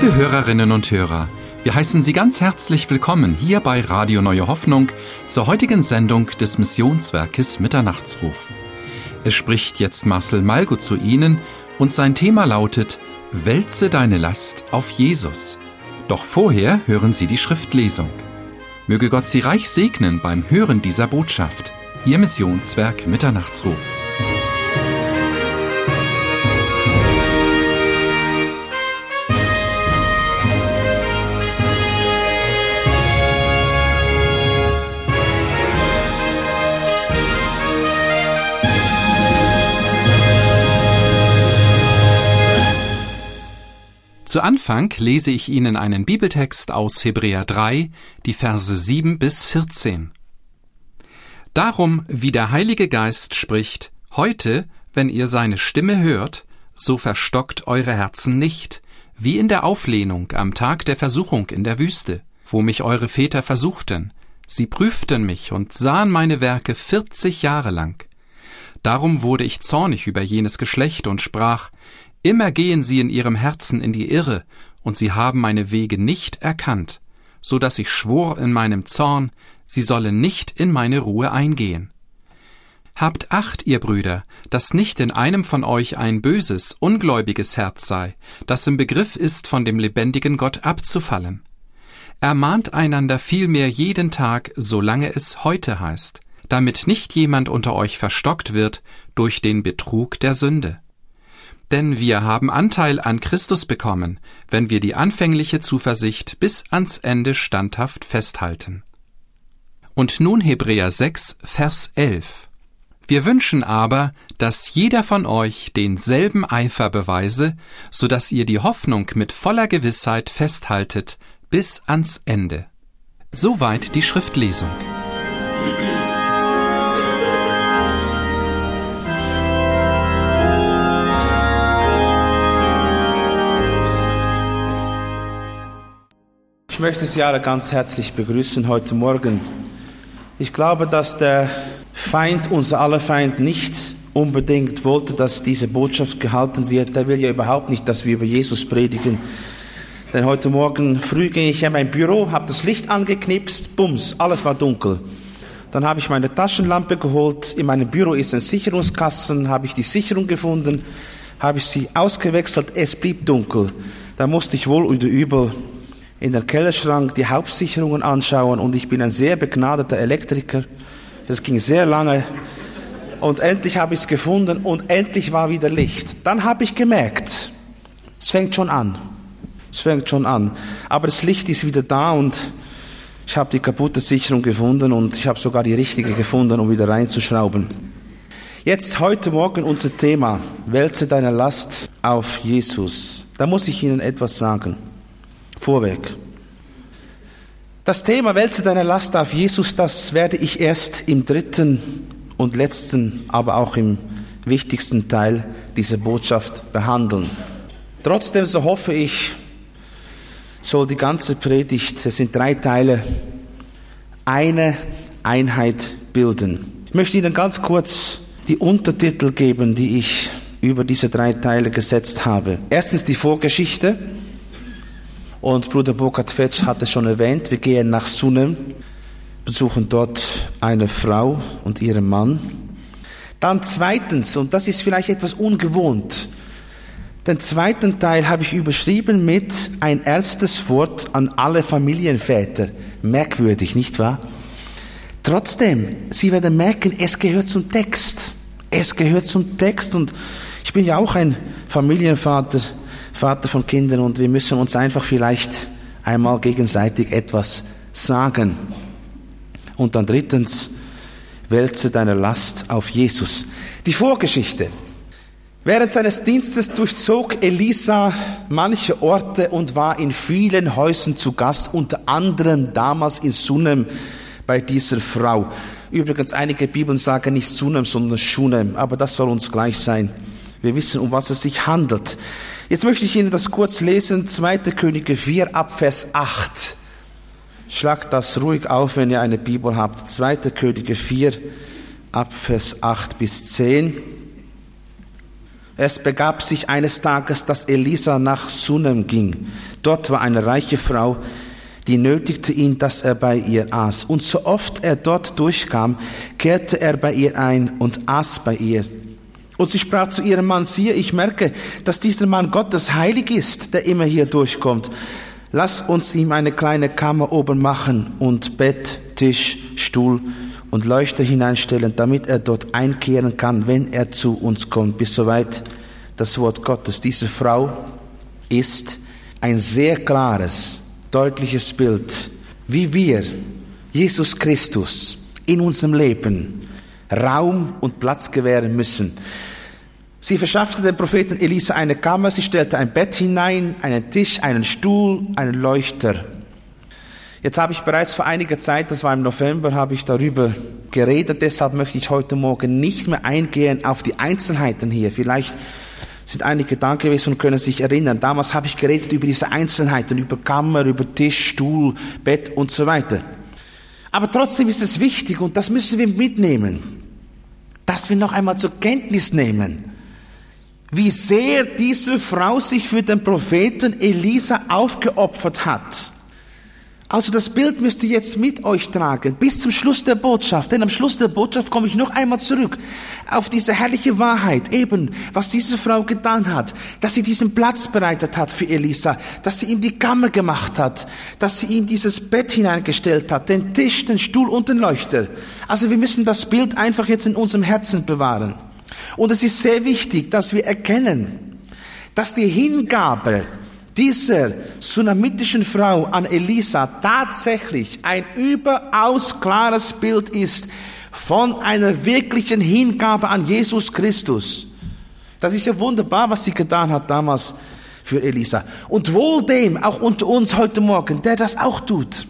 Liebe Hörerinnen und Hörer, wir heißen Sie ganz herzlich willkommen hier bei Radio Neue Hoffnung zur heutigen Sendung des Missionswerkes Mitternachtsruf. Es spricht jetzt Marcel Malgo zu Ihnen und sein Thema lautet Wälze deine Last auf Jesus. Doch vorher hören Sie die Schriftlesung. Möge Gott Sie reich segnen beim Hören dieser Botschaft. Ihr Missionswerk Mitternachtsruf. Zu Anfang lese ich Ihnen einen Bibeltext aus Hebräer 3, die Verse 7 bis 14. Darum, wie der Heilige Geist spricht, heute, wenn ihr seine Stimme hört, so verstockt eure Herzen nicht, wie in der Auflehnung am Tag der Versuchung in der Wüste, wo mich eure Väter versuchten. Sie prüften mich und sahen meine Werke vierzig Jahre lang. Darum wurde ich zornig über jenes Geschlecht und sprach, Immer gehen sie in ihrem Herzen in die Irre, und sie haben meine Wege nicht erkannt, so dass ich schwor in meinem Zorn, sie sollen nicht in meine Ruhe eingehen. Habt Acht, ihr Brüder, dass nicht in einem von euch ein böses, ungläubiges Herz sei, das im Begriff ist, von dem lebendigen Gott abzufallen. Ermahnt einander vielmehr jeden Tag, solange es heute heißt, damit nicht jemand unter euch verstockt wird durch den Betrug der Sünde. Denn wir haben Anteil an Christus bekommen, wenn wir die anfängliche Zuversicht bis ans Ende standhaft festhalten. Und nun Hebräer 6, Vers 11. Wir wünschen aber, dass jeder von euch denselben Eifer beweise, so dass ihr die Hoffnung mit voller Gewissheit festhaltet bis ans Ende. Soweit die Schriftlesung. Ich möchte Sie alle ganz herzlich begrüßen heute Morgen. Ich glaube, dass der Feind, unser aller Feind, nicht unbedingt wollte, dass diese Botschaft gehalten wird. Der will ja überhaupt nicht, dass wir über Jesus predigen. Denn heute Morgen früh ging ich in mein Büro, habe das Licht angeknipst, bums, alles war dunkel. Dann habe ich meine Taschenlampe geholt. In meinem Büro ist ein Sicherungskasten, habe ich die Sicherung gefunden, habe ich sie ausgewechselt, es blieb dunkel. Da musste ich wohl oder übel in der Kellerschrank die Hauptsicherungen anschauen und ich bin ein sehr begnadeter Elektriker. Das ging sehr lange und endlich habe ich es gefunden und endlich war wieder Licht. Dann habe ich gemerkt, es fängt schon an. Es fängt schon an. Aber das Licht ist wieder da und ich habe die kaputte Sicherung gefunden und ich habe sogar die richtige gefunden, um wieder reinzuschrauben. Jetzt heute Morgen unser Thema, wälze deine Last auf Jesus. Da muss ich Ihnen etwas sagen vorweg. Das Thema Wälze deine Last auf Jesus, das werde ich erst im dritten und letzten, aber auch im wichtigsten Teil dieser Botschaft behandeln. Trotzdem, so hoffe ich, soll die ganze Predigt, es sind drei Teile, eine Einheit bilden. Ich möchte Ihnen ganz kurz die Untertitel geben, die ich über diese drei Teile gesetzt habe. Erstens die Vorgeschichte, und Bruder Burkhard Fetsch hat es schon erwähnt, wir gehen nach Sunem, besuchen dort eine Frau und ihren Mann. Dann zweitens, und das ist vielleicht etwas ungewohnt, den zweiten Teil habe ich überschrieben mit ein ernstes Wort an alle Familienväter. Merkwürdig, nicht wahr? Trotzdem, Sie werden merken, es gehört zum Text. Es gehört zum Text und ich bin ja auch ein Familienvater Vater von Kindern und wir müssen uns einfach vielleicht einmal gegenseitig etwas sagen. Und dann drittens, wälze deine Last auf Jesus. Die Vorgeschichte. Während seines Dienstes durchzog Elisa manche Orte und war in vielen Häusern zu Gast, unter anderem damals in Sunem bei dieser Frau. Übrigens, einige Bibeln sagen nicht Sunem, sondern Shunem, aber das soll uns gleich sein. Wir wissen, um was es sich handelt. Jetzt möchte ich Ihnen das kurz lesen, 2. Könige 4 ab Vers 8. Schlagt das ruhig auf, wenn ihr eine Bibel habt. 2. Könige 4 ab Vers 8 bis 10. Es begab sich eines Tages, dass Elisa nach Sunem ging. Dort war eine reiche Frau, die nötigte ihn, dass er bei ihr aß. Und so oft er dort durchkam, kehrte er bei ihr ein und aß bei ihr. Und sie sprach zu ihrem Mann, siehe, ich merke, dass dieser Mann Gottes heilig ist, der immer hier durchkommt. Lass uns ihm eine kleine Kammer oben machen und Bett, Tisch, Stuhl und Leuchter hineinstellen, damit er dort einkehren kann, wenn er zu uns kommt. Bis soweit das Wort Gottes. Diese Frau ist ein sehr klares, deutliches Bild, wie wir Jesus Christus in unserem Leben Raum und Platz gewähren müssen. Sie verschaffte dem Propheten Elisa eine Kammer, sie stellte ein Bett hinein, einen Tisch, einen Stuhl, einen Leuchter. Jetzt habe ich bereits vor einiger Zeit, das war im November, habe ich darüber geredet, deshalb möchte ich heute Morgen nicht mehr eingehen auf die Einzelheiten hier. Vielleicht sind einige da gewesen und können sich erinnern. Damals habe ich geredet über diese Einzelheiten, über Kammer, über Tisch, Stuhl, Bett und so weiter. Aber trotzdem ist es wichtig, und das müssen wir mitnehmen, dass wir noch einmal zur Kenntnis nehmen, wie sehr diese Frau sich für den Propheten Elisa aufgeopfert hat. Also das Bild müsst ihr jetzt mit euch tragen, bis zum Schluss der Botschaft. Denn am Schluss der Botschaft komme ich noch einmal zurück auf diese herrliche Wahrheit, eben was diese Frau getan hat, dass sie diesen Platz bereitet hat für Elisa, dass sie ihm die Kammer gemacht hat, dass sie ihm dieses Bett hineingestellt hat, den Tisch, den Stuhl und den Leuchter. Also wir müssen das Bild einfach jetzt in unserem Herzen bewahren. Und es ist sehr wichtig, dass wir erkennen, dass die Hingabe dieser sunamitischen Frau an Elisa tatsächlich ein überaus klares Bild ist von einer wirklichen Hingabe an Jesus Christus. Das ist ja wunderbar, was sie getan hat damals für Elisa. Und wohl dem, auch unter uns heute Morgen, der das auch tut.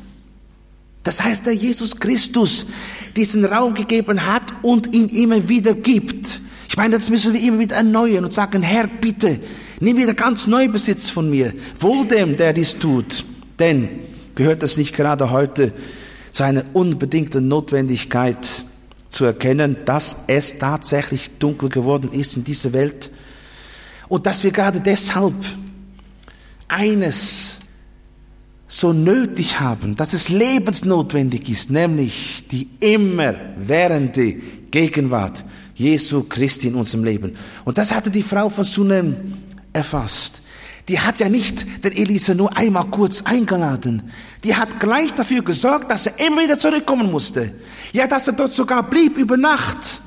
Das heißt, der Jesus Christus diesen Raum gegeben hat und ihn immer wieder gibt. Ich meine, das müssen wir immer wieder erneuern und sagen, Herr, bitte, nimm wieder ganz neu Besitz von mir. Wohl dem, der dies tut. Denn gehört das nicht gerade heute zu einer unbedingten Notwendigkeit zu erkennen, dass es tatsächlich dunkel geworden ist in dieser Welt und dass wir gerade deshalb eines so nötig haben, dass es lebensnotwendig ist, nämlich die immerwährende Gegenwart Jesu Christi in unserem Leben. Und das hatte die Frau von Sunem erfasst. Die hat ja nicht den Elisa nur einmal kurz eingeladen. Die hat gleich dafür gesorgt, dass er immer wieder zurückkommen musste. Ja, dass er dort sogar blieb über Nacht.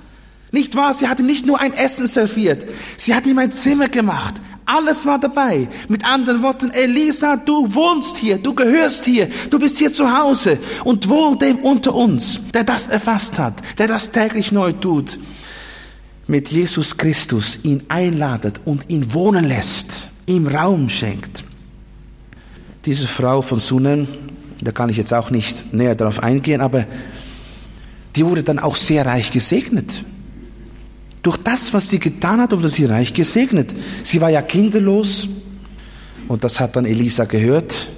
Nicht wahr? Sie hat ihm nicht nur ein Essen serviert. Sie hat ihm ein Zimmer gemacht. Alles war dabei. Mit anderen Worten, Elisa, du wohnst hier, du gehörst hier, du bist hier zu Hause. Und wohl dem unter uns, der das erfasst hat, der das täglich neu tut, mit Jesus Christus ihn einladet und ihn wohnen lässt, ihm Raum schenkt. Diese Frau von Sunnen, da kann ich jetzt auch nicht näher darauf eingehen, aber die wurde dann auch sehr reich gesegnet. Durch das, was sie getan hat, wurde sie reich gesegnet. Sie war ja kinderlos und das hat dann Elisa gehört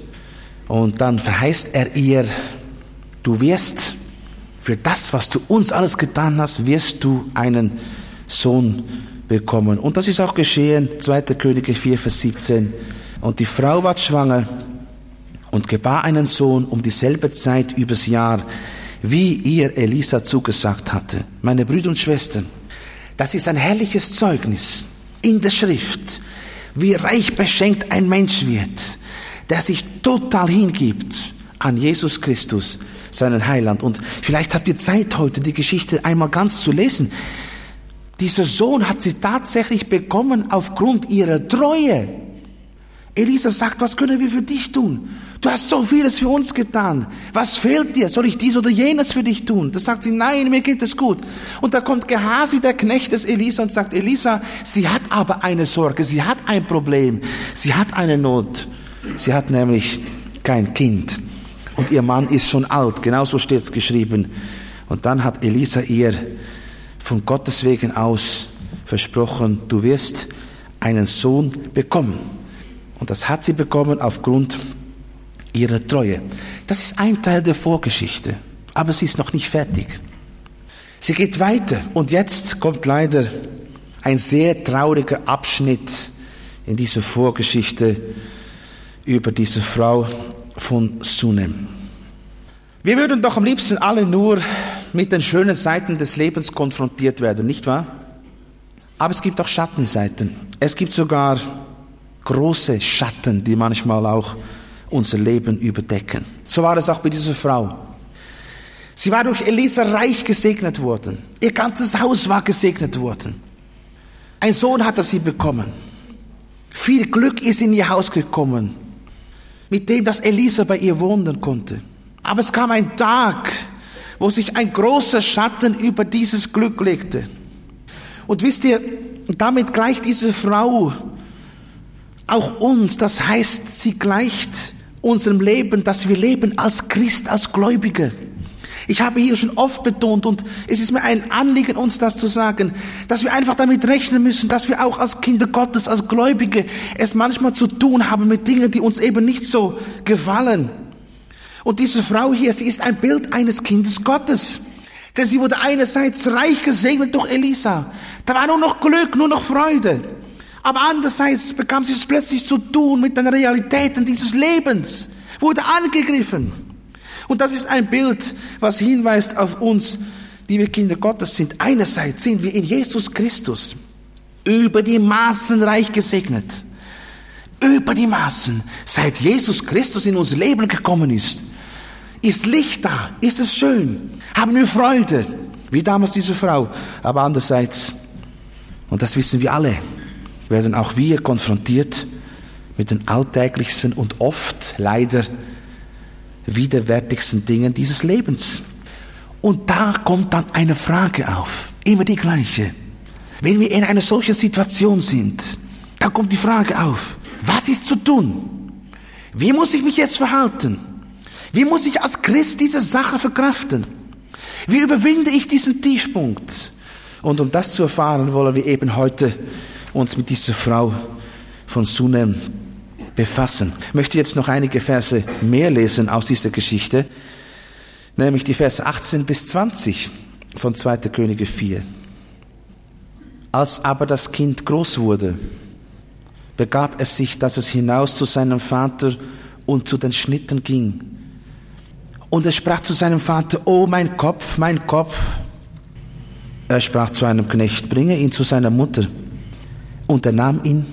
und dann verheißt er ihr, du wirst für das, was du uns alles getan hast, wirst du einen Sohn bekommen. Und das ist auch geschehen, 2. Könige 4, Vers 17. Und die Frau war schwanger und gebar einen Sohn um dieselbe Zeit übers Jahr, wie ihr Elisa zugesagt hatte. Meine Brüder und Schwestern, das ist ein herrliches Zeugnis in der Schrift, wie reich beschenkt ein Mensch wird, der sich total hingibt an Jesus Christus, seinen Heiland. Und vielleicht habt ihr Zeit heute, die Geschichte einmal ganz zu lesen. Dieser Sohn hat sie tatsächlich bekommen aufgrund ihrer Treue. Elisa sagt, was können wir für dich tun? Du hast so vieles für uns getan. Was fehlt dir? Soll ich dies oder jenes für dich tun? Da sagt sie, nein, mir geht es gut. Und da kommt Gehasi, der Knecht des Elisa, und sagt, Elisa, sie hat aber eine Sorge, sie hat ein Problem, sie hat eine Not. Sie hat nämlich kein Kind. Und ihr Mann ist schon alt, genauso steht es geschrieben. Und dann hat Elisa ihr von Gottes wegen aus versprochen, du wirst einen Sohn bekommen. Und das hat sie bekommen aufgrund ihrer Treue. Das ist ein Teil der Vorgeschichte, aber sie ist noch nicht fertig. Sie geht weiter und jetzt kommt leider ein sehr trauriger Abschnitt in dieser Vorgeschichte über diese Frau von Sunem. Wir würden doch am liebsten alle nur mit den schönen Seiten des Lebens konfrontiert werden, nicht wahr? Aber es gibt auch Schattenseiten. Es gibt sogar große Schatten, die manchmal auch unser Leben überdecken. So war es auch bei dieser Frau. Sie war durch Elisa reich gesegnet worden. Ihr ganzes Haus war gesegnet worden. Ein Sohn hatte sie bekommen. Viel Glück ist in ihr Haus gekommen, mit dem, dass Elisa bei ihr wohnen konnte. Aber es kam ein Tag, wo sich ein großer Schatten über dieses Glück legte. Und wisst ihr, damit gleicht diese Frau auch uns. Das heißt, sie gleicht unserem Leben, dass wir leben als Christ, als Gläubige. Ich habe hier schon oft betont und es ist mir ein Anliegen, uns das zu sagen, dass wir einfach damit rechnen müssen, dass wir auch als Kinder Gottes, als Gläubige es manchmal zu tun haben mit Dingen, die uns eben nicht so gefallen. Und diese Frau hier, sie ist ein Bild eines Kindes Gottes. Denn sie wurde einerseits reich gesegnet durch Elisa. Da war nur noch Glück, nur noch Freude. Aber andererseits bekam sie es plötzlich zu tun mit den Realitäten dieses Lebens, wurde angegriffen. Und das ist ein Bild, was hinweist auf uns, die wir Kinder Gottes sind. Einerseits sind wir in Jesus Christus über die Maßen reich gesegnet. Über die Maßen. Seit Jesus Christus in unser Leben gekommen ist, ist Licht da, ist es schön, haben wir Freude, wie damals diese Frau. Aber andererseits, und das wissen wir alle, werden auch wir konfrontiert mit den alltäglichsten und oft leider widerwärtigsten Dingen dieses Lebens. Und da kommt dann eine Frage auf, immer die gleiche. Wenn wir in einer solchen Situation sind, dann kommt die Frage auf, was ist zu tun? Wie muss ich mich jetzt verhalten? Wie muss ich als Christ diese Sache verkraften? Wie überwinde ich diesen Tiefpunkt? Und um das zu erfahren, wollen wir eben heute uns mit dieser Frau von Sunem befassen. Ich möchte jetzt noch einige Verse mehr lesen aus dieser Geschichte, nämlich die Verse 18 bis 20 von 2. Könige 4. Als aber das Kind groß wurde, begab es sich, dass es hinaus zu seinem Vater und zu den Schnitten ging. Und es sprach zu seinem Vater, oh mein Kopf, mein Kopf. Er sprach zu einem Knecht, bringe ihn zu seiner Mutter. Und er nahm ihn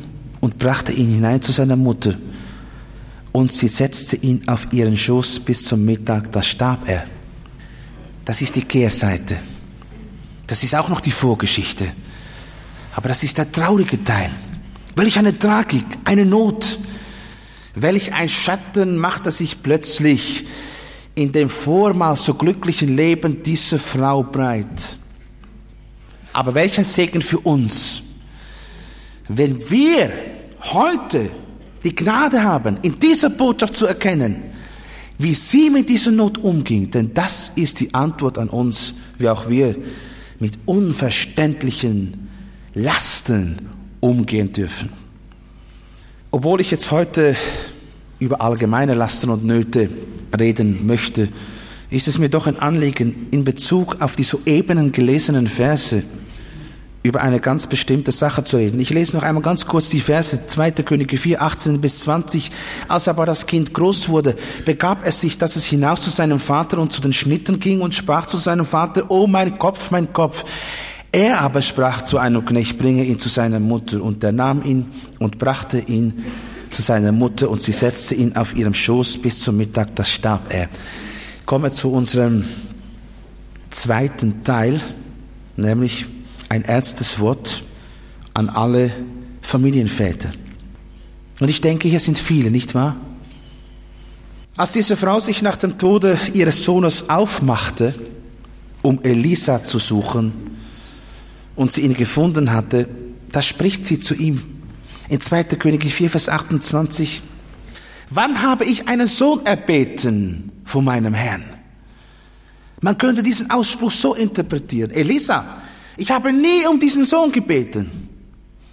und brachte ihn hinein zu seiner Mutter. Und sie setzte ihn auf ihren Schoß bis zum Mittag, da starb er. Das ist die Kehrseite. Das ist auch noch die Vorgeschichte. Aber das ist der traurige Teil. Welch eine Tragik, eine Not. Welch ein Schatten macht er sich plötzlich in dem vormals so glücklichen Leben dieser Frau breit. Aber welch ein Segen für uns, wenn wir heute die Gnade haben, in dieser Botschaft zu erkennen, wie sie mit dieser Not umging, denn das ist die Antwort an uns, wie auch wir mit unverständlichen Lasten umgehen dürfen. Obwohl ich jetzt heute über allgemeine Lasten und Nöte reden möchte, ist es mir doch ein Anliegen, in Bezug auf die soeben gelesenen Verse über eine ganz bestimmte Sache zu reden. Ich lese noch einmal ganz kurz die Verse 2. Könige 4, 18 bis 20. Als aber das Kind groß wurde, begab es sich, dass es hinaus zu seinem Vater und zu den Schnitten ging und sprach zu seinem Vater, oh mein Kopf, mein Kopf. Er aber sprach zu einem Knecht, bringe ihn zu seiner Mutter. Und er nahm ihn und brachte ihn zu seiner Mutter und sie setzte ihn auf ihrem Schoß bis zum Mittag, da starb er. Kommen wir zu unserem zweiten Teil, nämlich ein ernstes Wort an alle Familienväter. Und ich denke, hier sind viele, nicht wahr? Als diese Frau sich nach dem Tode ihres Sohnes aufmachte, um Elisa zu suchen, und sie ihn gefunden hatte, da spricht sie zu ihm in 2. Könige 4, Vers 28. Wann habe ich einen Sohn erbeten von meinem Herrn? Man könnte diesen Ausspruch so interpretieren. Elisa, ich habe nie um diesen Sohn gebeten.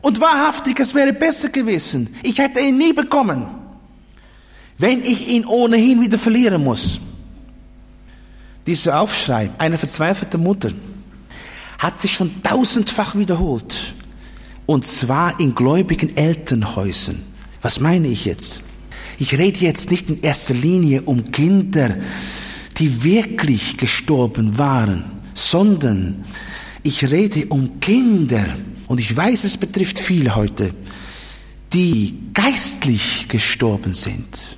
Und wahrhaftig, es wäre besser gewesen. Ich hätte ihn nie bekommen, wenn ich ihn ohnehin wieder verlieren muss. Dieser Aufschrei einer verzweifelten Mutter hat sich schon tausendfach wiederholt Und zwar in gläubigen Elternhäusern. Was meine ich jetzt? Ich rede jetzt nicht in erster Linie um Kinder, die wirklich gestorben waren, sondern ich rede um Kinder, und ich weiß, es betrifft viele heute, die geistlich gestorben sind,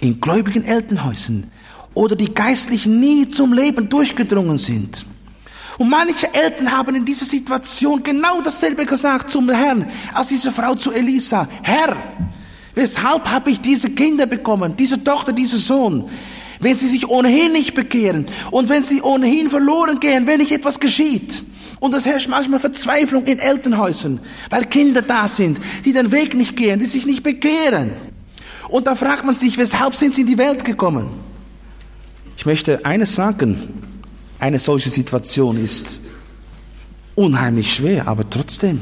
in gläubigen Elternhäusern, oder die geistlich nie zum Leben durchgedrungen sind. Und manche Eltern haben in dieser Situation genau dasselbe gesagt zum Herrn, als diese Frau zu Elisa. Herr, weshalb habe ich diese Kinder bekommen, diese Tochter, diesen Sohn? Wenn sie sich ohnehin nicht bekehren und wenn sie ohnehin verloren gehen, wenn nicht etwas geschieht. Und es herrscht manchmal Verzweiflung in Elternhäusern, weil Kinder da sind, die den Weg nicht gehen, die sich nicht bekehren. Und da fragt man sich, weshalb sind sie in die Welt gekommen? Ich möchte eines sagen, eine solche Situation ist unheimlich schwer, aber trotzdem,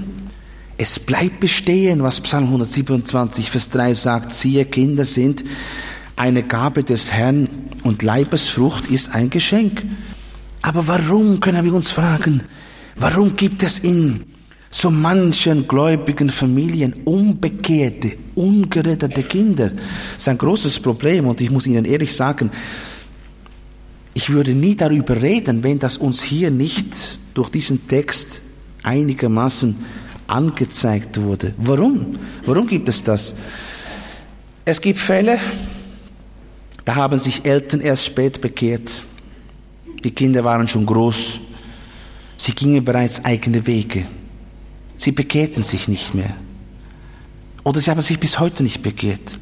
es bleibt bestehen, was Psalm 127, Vers 3 sagt, siehe, Kinder sind eine Gabe des Herrn und Leibesfrucht ist ein Geschenk. Aber warum, können wir uns fragen, warum gibt es in so manchen gläubigen Familien unbekehrte, ungerettete Kinder? Das ist ein großes Problem und ich muss Ihnen ehrlich sagen, ich würde nie darüber reden, wenn das uns hier nicht durch diesen Text einigermaßen angezeigt wurde. Warum? Warum gibt es das? Es gibt Fälle, da haben sich Eltern erst spät bekehrt. Die Kinder waren schon groß. Sie gingen bereits eigene Wege. Sie bekehrten sich nicht mehr. Oder sie haben sich bis heute nicht bekehrt.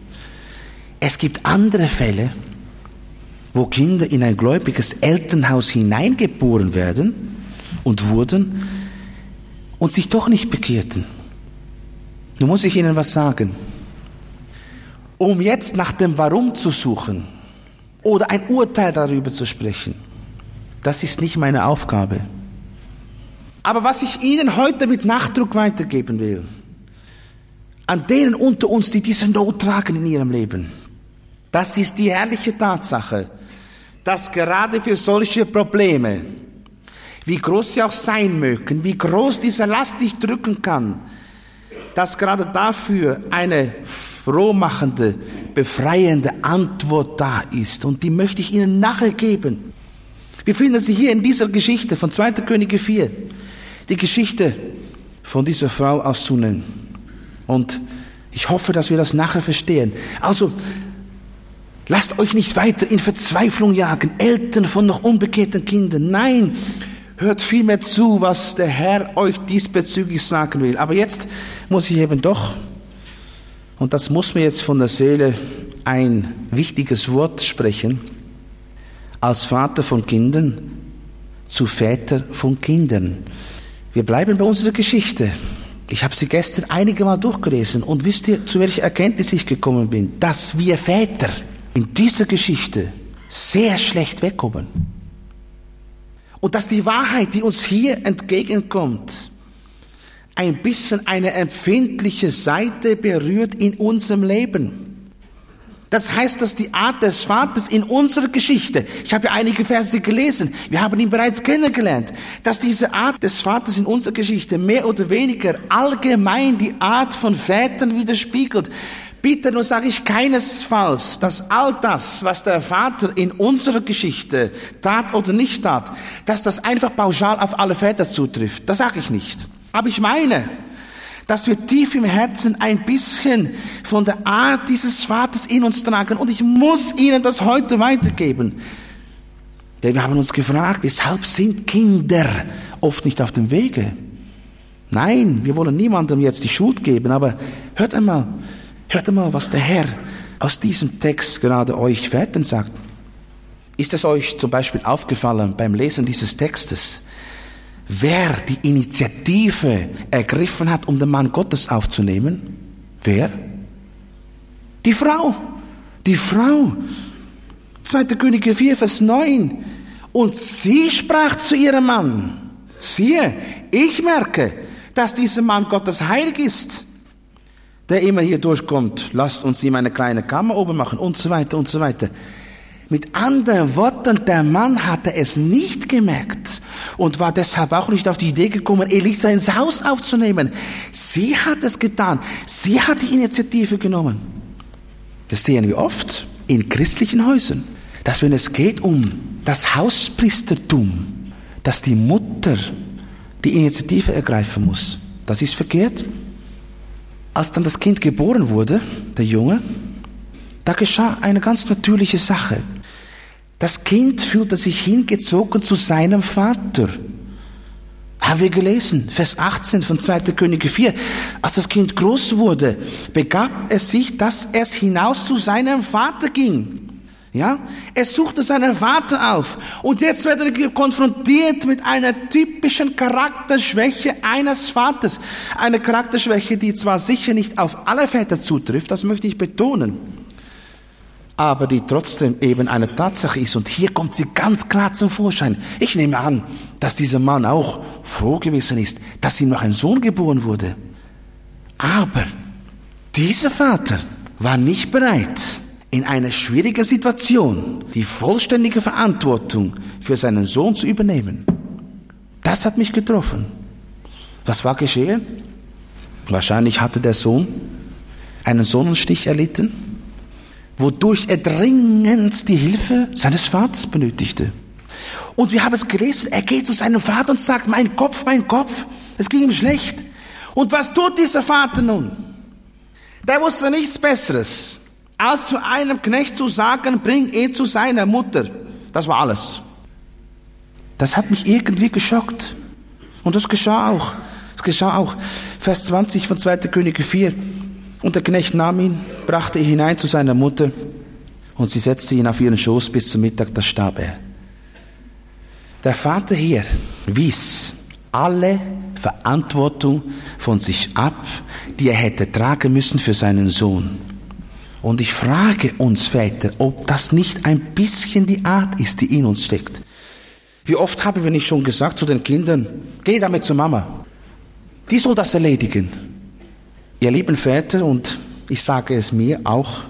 Es gibt andere Fälle, wo Kinder in ein gläubiges Elternhaus hineingeboren werden und wurden und sich doch nicht bekehrten. Nun muss ich Ihnen was sagen. Um jetzt nach dem Warum zu suchen oder ein Urteil darüber zu sprechen, das ist nicht meine Aufgabe. Aber was ich Ihnen heute mit Nachdruck weitergeben will, an denen unter uns, die diese Not tragen in ihrem Leben, das ist die herrliche Tatsache, dass gerade für solche Probleme, wie groß sie auch sein mögen, wie groß diese Last dich drücken kann, dass gerade dafür eine frohmachende, befreiende Antwort da ist. Und die möchte ich Ihnen nachher geben. Wir finden sie hier in dieser Geschichte von 2. Könige 4. Die Geschichte von dieser Frau aus Sunen. Und ich hoffe, dass wir das nachher verstehen. Also, Lasst euch nicht weiter in Verzweiflung jagen, Eltern von noch unbekehrten Kindern. Nein, hört vielmehr zu, was der Herr euch diesbezüglich sagen will. Aber jetzt muss ich eben doch, und das muss mir jetzt von der Seele ein wichtiges Wort sprechen, als Vater von Kindern zu Väter von Kindern. Wir bleiben bei unserer Geschichte. Ich habe sie gestern einige Mal durchgelesen und wisst ihr, zu welcher Erkenntnis ich gekommen bin? Dass wir Väter, in dieser Geschichte sehr schlecht wegkommen. Und dass die Wahrheit, die uns hier entgegenkommt, ein bisschen eine empfindliche Seite berührt in unserem Leben. Das heißt, dass die Art des Vaters in unserer Geschichte, ich habe ja einige Verse gelesen, wir haben ihn bereits kennengelernt, dass diese Art des Vaters in unserer Geschichte mehr oder weniger allgemein die Art von Vätern widerspiegelt. Bitte nur sage ich keinesfalls, dass all das, was der Vater in unserer Geschichte tat oder nicht tat, dass das einfach pauschal auf alle Väter zutrifft. Das sage ich nicht. Aber ich meine, dass wir tief im Herzen ein bisschen von der Art dieses Vaters in uns tragen. Und ich muss Ihnen das heute weitergeben. Denn wir haben uns gefragt, weshalb sind Kinder oft nicht auf dem Wege? Nein, wir wollen niemandem jetzt die Schuld geben, aber hört einmal, Hört mal, was der Herr aus diesem Text gerade euch Vätern sagt. Ist es euch zum Beispiel aufgefallen beim Lesen dieses Textes, wer die Initiative ergriffen hat, um den Mann Gottes aufzunehmen? Wer? Die Frau. Die Frau. 2. Könige 4, Vers 9. Und sie sprach zu ihrem Mann, siehe, ich merke, dass dieser Mann Gottes heilig ist der immer hier durchkommt, lasst uns ihm eine kleine Kammer oben machen und so weiter und so weiter. Mit anderen Worten, der Mann hatte es nicht gemerkt und war deshalb auch nicht auf die Idee gekommen, Elisa ins Haus aufzunehmen. Sie hat es getan. Sie hat die Initiative genommen. Das sehen wir oft in christlichen Häusern, dass wenn es geht um das Hauspriestertum, dass die Mutter die Initiative ergreifen muss. Das ist verkehrt. Als dann das Kind geboren wurde, der Junge, da geschah eine ganz natürliche Sache. Das Kind fühlte sich hingezogen zu seinem Vater. Haben wir gelesen, Vers 18 von 2. Könige 4. Als das Kind groß wurde, begab es sich, dass es hinaus zu seinem Vater ging. Ja? Er suchte seinen Vater auf. Und jetzt wird er konfrontiert mit einer typischen Charakterschwäche eines Vaters. Eine Charakterschwäche, die zwar sicher nicht auf alle Väter zutrifft, das möchte ich betonen, aber die trotzdem eben eine Tatsache ist. Und hier kommt sie ganz klar zum Vorschein. Ich nehme an, dass dieser Mann auch froh gewesen ist, dass ihm noch ein Sohn geboren wurde. Aber dieser Vater war nicht bereit, in einer schwierigen Situation die vollständige Verantwortung für seinen Sohn zu übernehmen. Das hat mich getroffen. Was war geschehen? Wahrscheinlich hatte der Sohn einen Sonnenstich erlitten, wodurch er dringend die Hilfe seines Vaters benötigte. Und wir haben es gelesen, er geht zu seinem Vater und sagt, mein Kopf, mein Kopf, es ging ihm schlecht. Und was tut dieser Vater nun? Der wusste nichts Besseres, als zu einem Knecht zu sagen, bring ihn zu seiner Mutter. Das war alles. Das hat mich irgendwie geschockt. Und das geschah auch. Es geschah auch. Vers 20 von 2. Könige 4. Und der Knecht nahm ihn, brachte ihn hinein zu seiner Mutter und sie setzte ihn auf ihren Schoß bis zum Mittag, da starb er. Der Vater hier wies alle Verantwortung von sich ab, die er hätte tragen müssen für seinen Sohn. Und ich frage uns Väter, ob das nicht ein bisschen die Art ist, die in uns steckt. Wie oft haben wir nicht schon gesagt zu den Kindern, geh damit zur Mama. Die soll das erledigen. Ihr lieben Väter, und ich sage es mir auch,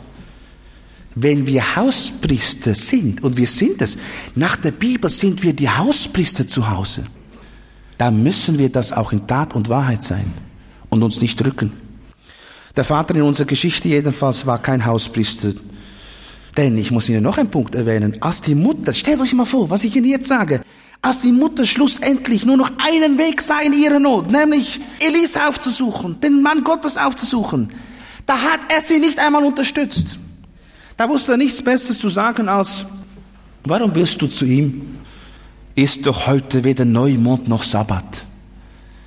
wenn wir Hauspriester sind, und wir sind es, nach der Bibel sind wir die Hauspriester zu Hause, dann müssen wir das auch in Tat und Wahrheit sein und uns nicht drücken. Der Vater in unserer Geschichte jedenfalls war kein Hauspriester. Denn ich muss Ihnen noch einen Punkt erwähnen. Als die Mutter, stellt euch mal vor, was ich Ihnen jetzt sage, als die Mutter schlussendlich nur noch einen Weg sah in ihrer Not, nämlich Elisa aufzusuchen, den Mann Gottes aufzusuchen, da hat er sie nicht einmal unterstützt. Da wusste er nichts Besseres zu sagen als, warum willst du zu ihm? Ist doch heute weder Neumond noch Sabbat.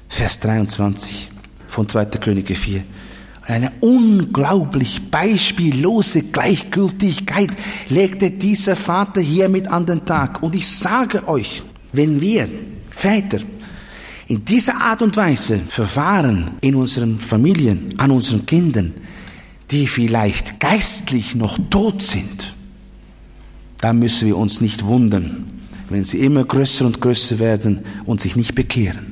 Vers 23 von 2. Könige 4. Eine unglaublich beispiellose Gleichgültigkeit legte dieser Vater hier mit an den Tag. Und ich sage euch, wenn wir Väter in dieser Art und Weise verfahren in unseren Familien, an unseren Kindern, die vielleicht geistlich noch tot sind, dann müssen wir uns nicht wundern, wenn sie immer größer und größer werden und sich nicht bekehren.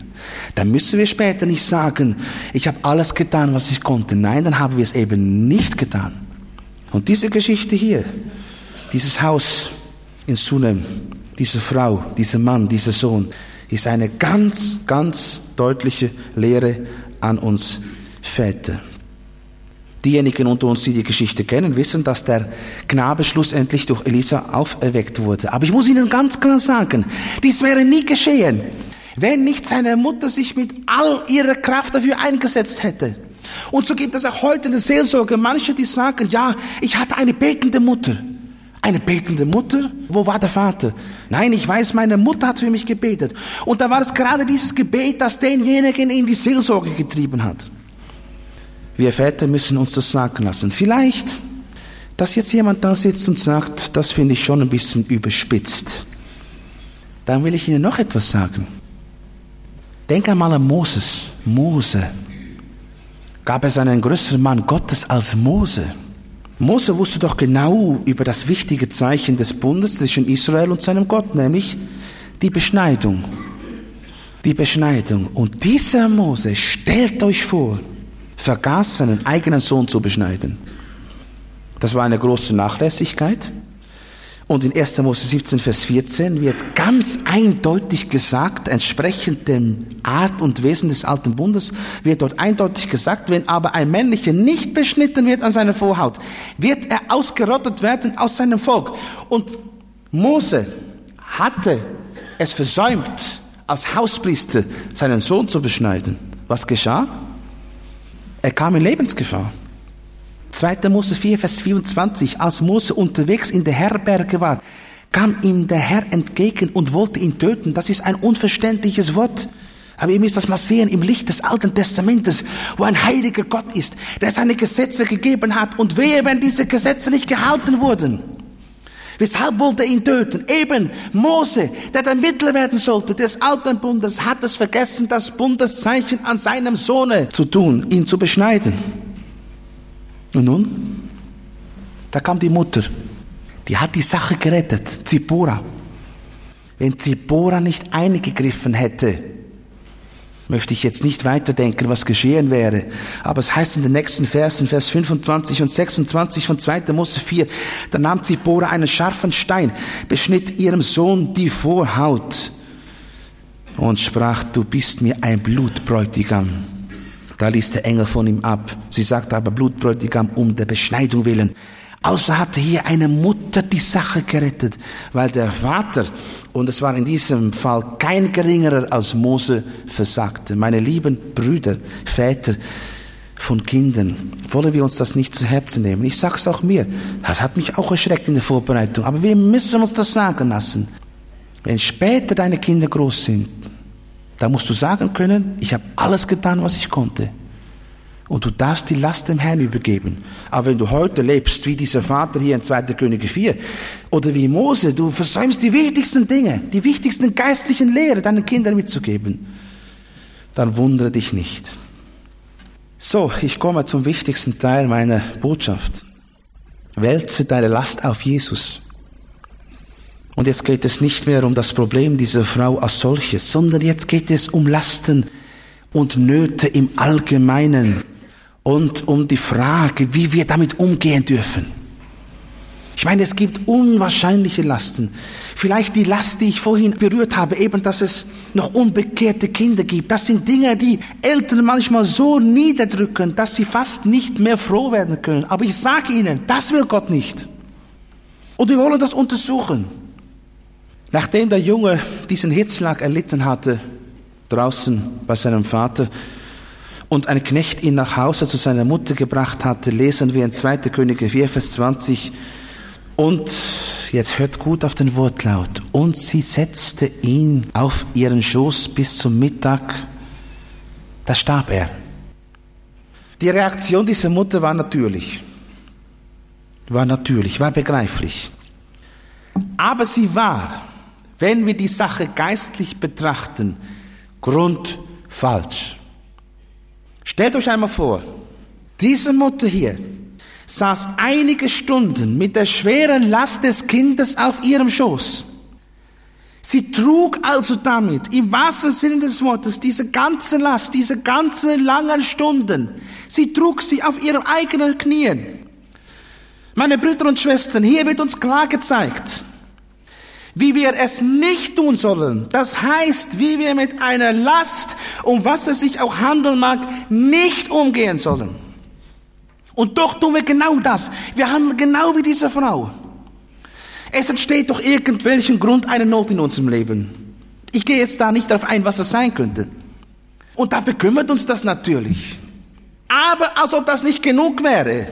Dann müssen wir später nicht sagen, ich habe alles getan, was ich konnte. Nein, dann haben wir es eben nicht getan. Und diese Geschichte hier, dieses Haus in Sunem, diese Frau, dieser Mann, dieser Sohn, ist eine ganz, ganz deutliche Lehre an uns Väter. Diejenigen unter uns, die die Geschichte kennen, wissen, dass der Knabe schlussendlich durch Elisa auferweckt wurde. Aber ich muss Ihnen ganz klar sagen, dies wäre nie geschehen, wenn nicht seine Mutter sich mit all ihrer Kraft dafür eingesetzt hätte. Und so gibt es auch heute in der Seelsorge manche, die sagen, ja, ich hatte eine betende Mutter. Eine betende Mutter? Wo war der Vater? Nein, ich weiß, meine Mutter hat für mich gebetet. Und da war es gerade dieses Gebet, das denjenigen in die Seelsorge getrieben hat. Wir Väter müssen uns das sagen lassen. Vielleicht, dass jetzt jemand da sitzt und sagt, das finde ich schon ein bisschen überspitzt. Dann will ich Ihnen noch etwas sagen. Denk einmal an Moses. Mose. Gab es einen größeren Mann Gottes als Mose? Mose wusste doch genau über das wichtige Zeichen des Bundes zwischen Israel und seinem Gott, nämlich die Beschneidung. Die Beschneidung. Und dieser Mose, stellt euch vor, vergaß seinen eigenen Sohn zu beschneiden. Das war eine große Nachlässigkeit. Und in 1. Mose 17, Vers 14 wird ganz eindeutig gesagt, entsprechend dem Art und Wesen des alten Bundes, wird dort eindeutig gesagt, wenn aber ein männlicher nicht beschnitten wird an seiner Vorhaut, wird er ausgerottet werden aus seinem Volk. Und Mose hatte es versäumt, als Hauspriester seinen Sohn zu beschneiden. Was geschah? Er kam in Lebensgefahr. 2. Mose 4, Vers 24, als Mose unterwegs in der Herberge war, kam ihm der Herr entgegen und wollte ihn töten. Das ist ein unverständliches Wort. Aber ihr müsst das mal sehen im Licht des Alten Testamentes, wo ein heiliger Gott ist, der seine Gesetze gegeben hat und wehe, wenn diese Gesetze nicht gehalten wurden. Weshalb wollte er ihn töten? Eben Mose, der der Mittler werden sollte des alten Bundes, hat es vergessen, das Bundeszeichen an seinem Sohne zu tun, ihn zu beschneiden. Und nun? Da kam die Mutter. Die hat die Sache gerettet. Zippora. Wenn Zippora nicht eingegriffen hätte, möchte ich jetzt nicht weiterdenken, was geschehen wäre. Aber es heißt in den nächsten Versen, Vers 25 und 26 von 2. Mose 4, da nahm Zippora einen scharfen Stein, beschnitt ihrem Sohn die Vorhaut und sprach, du bist mir ein Blutbräutigam. Da ließ der Engel von ihm ab. Sie sagte aber Blutbräutigam um der Beschneidung willen. Außer hatte hier eine Mutter die Sache gerettet, weil der Vater, und es war in diesem Fall kein geringerer als Mose, versagte. Meine lieben Brüder, Väter von Kindern, wollen wir uns das nicht zu Herzen nehmen. Ich sage es auch mir. Das hat mich auch erschreckt in der Vorbereitung. Aber wir müssen uns das sagen lassen. Wenn später deine Kinder groß sind, da musst du sagen können, ich habe alles getan, was ich konnte. Und du darfst die Last dem Herrn übergeben. Aber wenn du heute lebst, wie dieser Vater hier in 2. Könige 4, oder wie Mose, du versäumst die wichtigsten Dinge, die wichtigsten geistlichen Lehre deinen Kindern mitzugeben, dann wundere dich nicht. So, ich komme zum wichtigsten Teil meiner Botschaft. Wälze deine Last auf Jesus. Und jetzt geht es nicht mehr um das Problem dieser Frau als solches, sondern jetzt geht es um Lasten und Nöte im Allgemeinen und um die Frage, wie wir damit umgehen dürfen. Ich meine, es gibt unwahrscheinliche Lasten. Vielleicht die Last, die ich vorhin berührt habe, eben, dass es noch unbekehrte Kinder gibt. Das sind Dinge, die Eltern manchmal so niederdrücken, dass sie fast nicht mehr froh werden können. Aber ich sage Ihnen, das will Gott nicht. Und wir wollen das untersuchen. Nachdem der Junge diesen Hitzschlag erlitten hatte, draußen bei seinem Vater, und ein Knecht ihn nach Hause zu seiner Mutter gebracht hatte, lesen wir in 2. Könige 4, Vers 20, und jetzt hört gut auf den Wortlaut, und sie setzte ihn auf ihren Schoß bis zum Mittag, da starb er. Die Reaktion dieser Mutter war natürlich, war natürlich, war begreiflich. Aber sie war wenn wir die Sache geistlich betrachten, grundfalsch. Stellt euch einmal vor, diese Mutter hier saß einige Stunden mit der schweren Last des Kindes auf ihrem Schoß. Sie trug also damit im wahrsten Sinne des Wortes diese ganze Last, diese ganzen langen Stunden. Sie trug sie auf ihren eigenen Knien. Meine Brüder und Schwestern, hier wird uns klar gezeigt, wie wir es nicht tun sollen. Das heißt, wie wir mit einer Last, um was es sich auch handeln mag, nicht umgehen sollen. Und doch tun wir genau das. Wir handeln genau wie diese Frau. Es entsteht doch irgendwelchen Grund eine Not in unserem Leben. Ich gehe jetzt da nicht darauf ein, was es sein könnte. Und da bekümmert uns das natürlich. Aber als ob das nicht genug wäre,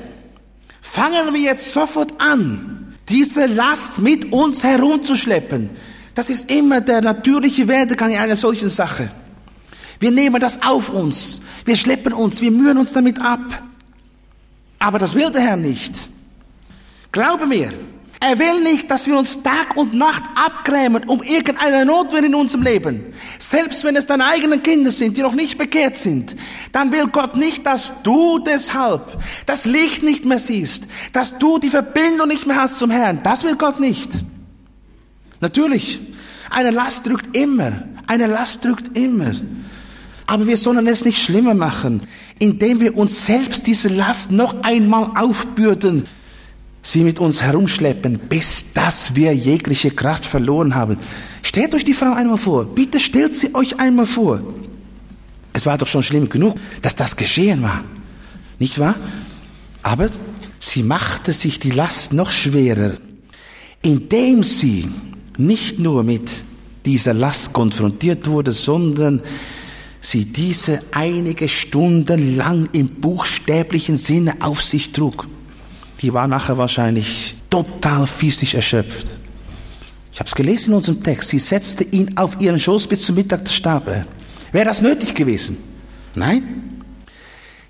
fangen wir jetzt sofort an, diese Last mit uns herumzuschleppen, das ist immer der natürliche Werdegang einer solchen Sache. Wir nehmen das auf uns, wir schleppen uns, wir mühen uns damit ab. Aber das will der Herr nicht. Glaube mir, er will nicht, dass wir uns Tag und Nacht abgrämen um irgendeine Notwehr in unserem Leben. Selbst wenn es deine eigenen Kinder sind, die noch nicht bekehrt sind, dann will Gott nicht, dass du deshalb das Licht nicht mehr siehst, dass du die Verbindung nicht mehr hast zum Herrn. Das will Gott nicht. Natürlich, eine Last drückt immer, eine Last drückt immer. Aber wir sollen es nicht schlimmer machen, indem wir uns selbst diese Last noch einmal aufbürden sie mit uns herumschleppen, bis dass wir jegliche Kraft verloren haben. Stellt euch die Frau einmal vor. Bitte stellt sie euch einmal vor. Es war doch schon schlimm genug, dass das geschehen war. Nicht wahr? Aber sie machte sich die Last noch schwerer, indem sie nicht nur mit dieser Last konfrontiert wurde, sondern sie diese einige Stunden lang im buchstäblichen Sinne auf sich trug. Die war nachher wahrscheinlich total physisch erschöpft. Ich habe es gelesen in unserem Text. Sie setzte ihn auf ihren Schoß bis zum Mittag, der starb er. Wäre das nötig gewesen? Nein.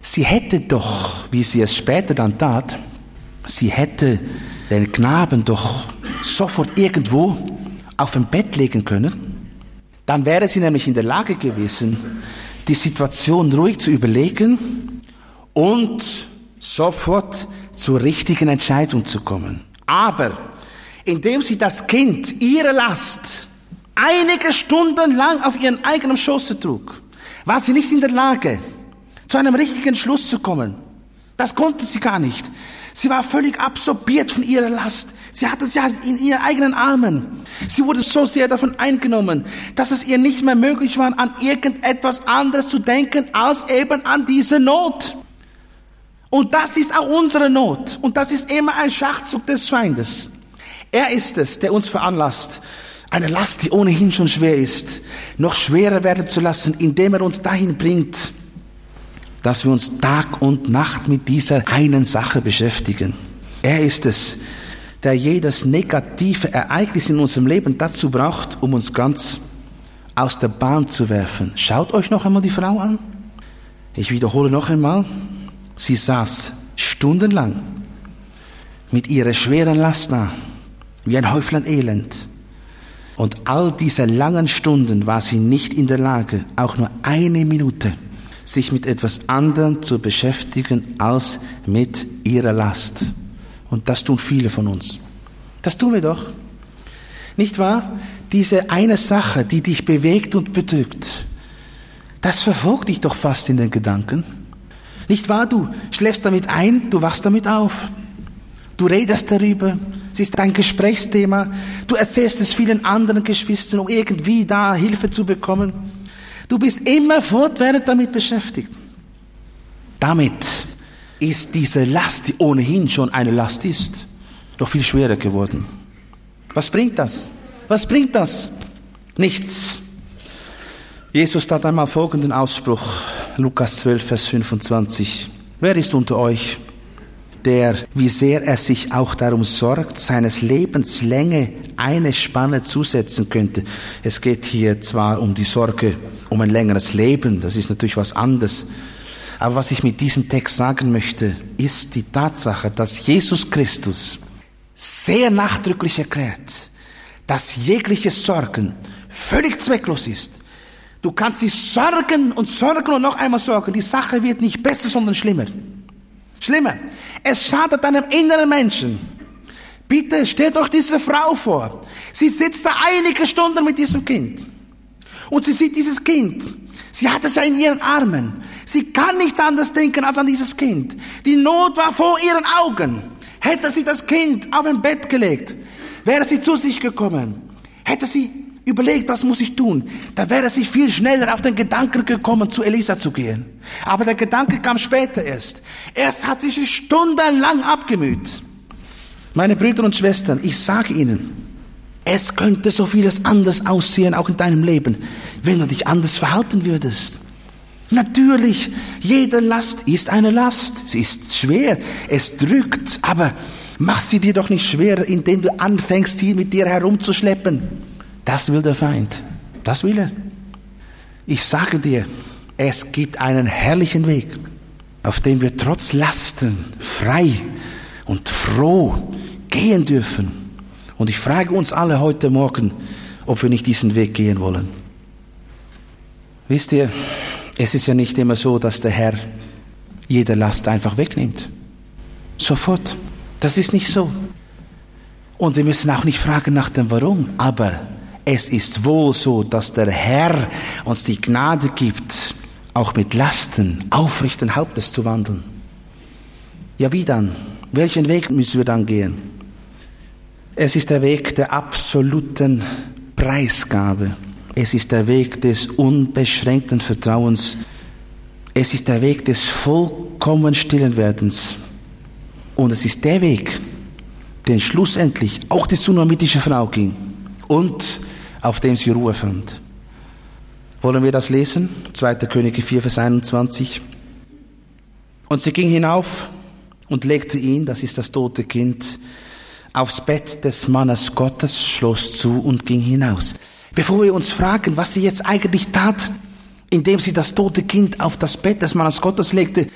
Sie hätte doch, wie sie es später dann tat, sie hätte den Knaben doch sofort irgendwo auf ein Bett legen können. Dann wäre sie nämlich in der Lage gewesen, die Situation ruhig zu überlegen und sofort zur richtigen Entscheidung zu kommen. Aber indem sie das Kind, ihre Last, einige Stunden lang auf ihren eigenen Schoße trug, war sie nicht in der Lage, zu einem richtigen Schluss zu kommen. Das konnte sie gar nicht. Sie war völlig absorbiert von ihrer Last. Sie hatte sie in ihren eigenen Armen. Sie wurde so sehr davon eingenommen, dass es ihr nicht mehr möglich war, an irgendetwas anderes zu denken, als eben an diese Not. Und das ist auch unsere Not. Und das ist immer ein Schachzug des Feindes. Er ist es, der uns veranlasst, eine Last, die ohnehin schon schwer ist, noch schwerer werden zu lassen, indem er uns dahin bringt, dass wir uns Tag und Nacht mit dieser einen Sache beschäftigen. Er ist es, der jedes negative Ereignis in unserem Leben dazu braucht, um uns ganz aus der Bahn zu werfen. Schaut euch noch einmal die Frau an. Ich wiederhole noch einmal. Sie saß stundenlang mit ihrer schweren Last da, wie ein Häuflein Elend. Und all diese langen Stunden war sie nicht in der Lage, auch nur eine Minute, sich mit etwas anderem zu beschäftigen als mit ihrer Last. Und das tun viele von uns. Das tun wir doch. Nicht wahr? Diese eine Sache, die dich bewegt und bedrückt, das verfolgt dich doch fast in den Gedanken. Nicht wahr? Du schläfst damit ein, du wachst damit auf. Du redest darüber, es ist dein Gesprächsthema. Du erzählst es vielen anderen Geschwistern, um irgendwie da Hilfe zu bekommen. Du bist immer fortwährend damit beschäftigt. Damit ist diese Last, die ohnehin schon eine Last ist, noch viel schwerer geworden. Was bringt das? Was bringt das? Nichts. Jesus tat einmal folgenden Ausspruch, Lukas 12, Vers 25. Wer ist unter euch, der, wie sehr er sich auch darum sorgt, seines Lebens Länge eine Spanne zusetzen könnte? Es geht hier zwar um die Sorge um ein längeres Leben, das ist natürlich was anderes. Aber was ich mit diesem Text sagen möchte, ist die Tatsache, dass Jesus Christus sehr nachdrücklich erklärt, dass jegliches Sorgen völlig zwecklos ist Du kannst dich sorgen und sorgen und noch einmal sorgen. Die Sache wird nicht besser, sondern schlimmer. Schlimmer. Es schadet deinem inneren Menschen. Bitte stellt euch diese Frau vor. Sie sitzt da einige Stunden mit diesem Kind. Und sie sieht dieses Kind. Sie hat es ja in ihren Armen. Sie kann nichts anderes denken als an dieses Kind. Die Not war vor ihren Augen. Hätte sie das Kind auf ein Bett gelegt, wäre sie zu sich gekommen. Hätte sie überlegt, was muss ich tun, da wäre sie viel schneller auf den Gedanken gekommen, zu Elisa zu gehen. Aber der Gedanke kam später erst. Erst hat sie sich stundenlang abgemüht. Meine Brüder und Schwestern, ich sage Ihnen, es könnte so vieles anders aussehen, auch in deinem Leben, wenn du dich anders verhalten würdest. Natürlich, jede Last ist eine Last. Sie ist schwer, es drückt, aber mach sie dir doch nicht schwerer, indem du anfängst, sie mit dir herumzuschleppen. Das will der Feind. Das will er. Ich sage dir, es gibt einen herrlichen Weg, auf dem wir trotz Lasten frei und froh gehen dürfen. Und ich frage uns alle heute Morgen, ob wir nicht diesen Weg gehen wollen. Wisst ihr, es ist ja nicht immer so, dass der Herr jede Last einfach wegnimmt. Sofort. Das ist nicht so. Und wir müssen auch nicht fragen nach dem Warum, aber es ist wohl so, dass der Herr uns die Gnade gibt, auch mit Lasten aufrichten Hauptes zu wandeln. Ja, wie dann? Welchen Weg müssen wir dann gehen? Es ist der Weg der absoluten Preisgabe. Es ist der Weg des unbeschränkten Vertrauens. Es ist der Weg des vollkommen stillen Werdens. Und es ist der Weg, den schlussendlich auch die sunamitische Frau ging und auf dem sie Ruhe fand. Wollen wir das lesen? 2. Könige 4, Vers 21. Und sie ging hinauf und legte ihn, das ist das tote Kind, aufs Bett des Mannes Gottes, schloss zu und ging hinaus. Bevor wir uns fragen, was sie jetzt eigentlich tat, indem sie das tote Kind auf das Bett des Mannes Gottes legte,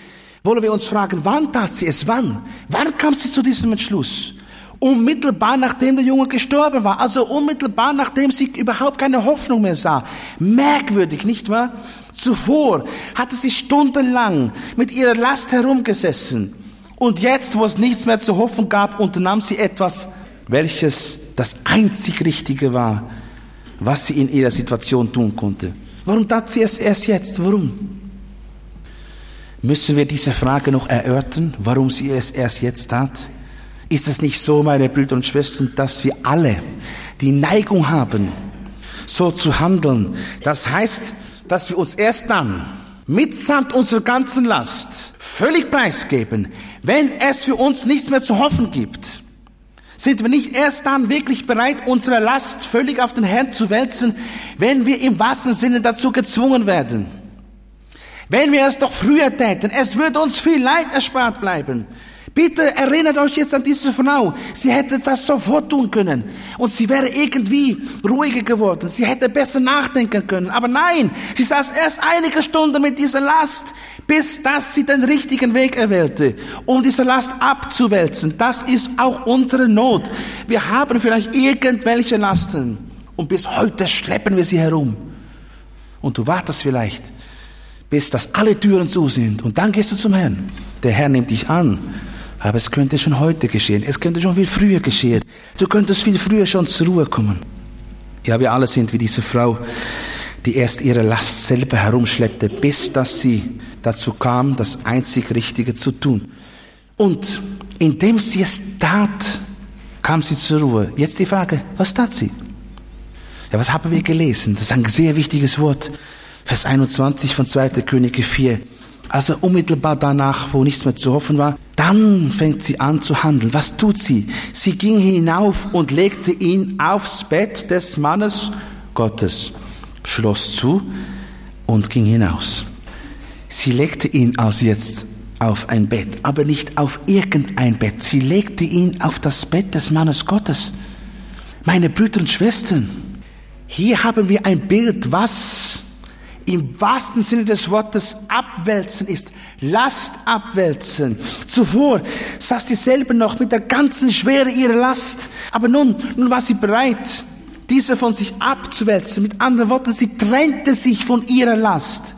wollen wir uns fragen, wann tat sie es? Wann? Wann kam sie zu diesem Entschluss? Unmittelbar nachdem der Junge gestorben war, also unmittelbar nachdem sie überhaupt keine Hoffnung mehr sah. Merkwürdig, nicht wahr? Zuvor hatte sie stundenlang mit ihrer Last herumgesessen. Und jetzt, wo es nichts mehr zu hoffen gab, unternahm sie etwas, welches das einzig Richtige war, was sie in ihrer Situation tun konnte. Warum tat sie es erst jetzt? Warum? Müssen wir diese Frage noch erörtern, warum sie es erst jetzt tat? Ist es nicht so, meine Brüder und Schwestern, dass wir alle die Neigung haben, so zu handeln? Das heißt, dass wir uns erst dann mitsamt unserer ganzen Last völlig preisgeben, wenn es für uns nichts mehr zu hoffen gibt. Sind wir nicht erst dann wirklich bereit, unsere Last völlig auf den Herrn zu wälzen, wenn wir im wahrsten Sinne dazu gezwungen werden? Wenn wir es doch früher täten, es würde uns viel Leid erspart bleiben. Bitte erinnert euch jetzt an diese Frau. Sie hätte das sofort tun können. Und sie wäre irgendwie ruhiger geworden. Sie hätte besser nachdenken können. Aber nein, sie saß erst einige Stunden mit dieser Last, bis dass sie den richtigen Weg erwählte, um diese Last abzuwälzen. Das ist auch unsere Not. Wir haben vielleicht irgendwelche Lasten. Und bis heute schleppen wir sie herum. Und du wartest vielleicht, bis dass alle Türen zu sind. Und dann gehst du zum Herrn. Der Herr nimmt dich an aber es könnte schon heute geschehen. Es könnte schon viel früher geschehen. Du könntest viel früher schon zur Ruhe kommen. Ja, wir alle sind wie diese Frau, die erst ihre Last selber herumschleppte, bis dass sie dazu kam, das einzig Richtige zu tun. Und indem sie es tat, kam sie zur Ruhe. Jetzt die Frage, was tat sie? Ja, was haben wir gelesen? Das ist ein sehr wichtiges Wort. Vers 21 von 2. Könige 4. Also unmittelbar danach, wo nichts mehr zu hoffen war, dann fängt sie an zu handeln. Was tut sie? Sie ging hinauf und legte ihn aufs Bett des Mannes Gottes, schloss zu und ging hinaus. Sie legte ihn also jetzt auf ein Bett, aber nicht auf irgendein Bett. Sie legte ihn auf das Bett des Mannes Gottes. Meine Brüder und Schwestern, hier haben wir ein Bild, was im wahrsten Sinne des Wortes abwälzen ist. Last abwälzen. Zuvor saß sie selber noch mit der ganzen Schwere ihrer Last. Aber nun, nun war sie bereit, diese von sich abzuwälzen. Mit anderen Worten, sie trennte sich von ihrer Last.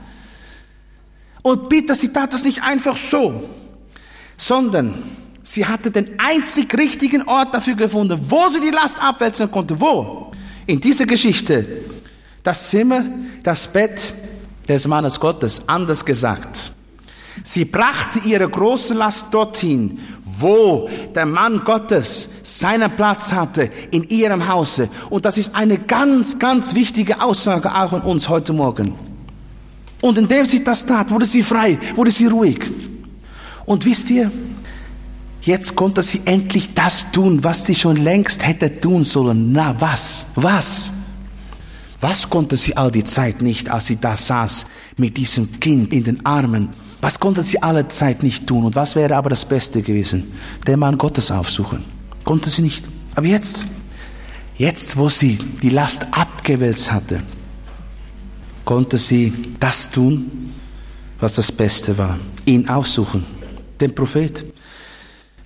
Und bitte, sie tat das nicht einfach so, sondern sie hatte den einzig richtigen Ort dafür gefunden, wo sie die Last abwälzen konnte. Wo? In dieser Geschichte das Zimmer, das Bett des Mannes Gottes, anders gesagt. Sie brachte ihre große Last dorthin, wo der Mann Gottes seinen Platz hatte, in ihrem Hause. Und das ist eine ganz, ganz wichtige Aussage auch an uns heute Morgen. Und indem sie das tat, wurde sie frei, wurde sie ruhig. Und wisst ihr, jetzt konnte sie endlich das tun, was sie schon längst hätte tun sollen. Na was? Was? Was konnte sie all die Zeit nicht, als sie da saß mit diesem Kind in den Armen? Was konnte sie alle Zeit nicht tun? Und was wäre aber das Beste gewesen? Der Mann Gottes aufsuchen. Konnte sie nicht. Aber jetzt, jetzt, wo sie die Last abgewälzt hatte, konnte sie das tun, was das Beste war. Ihn aufsuchen. Den Prophet.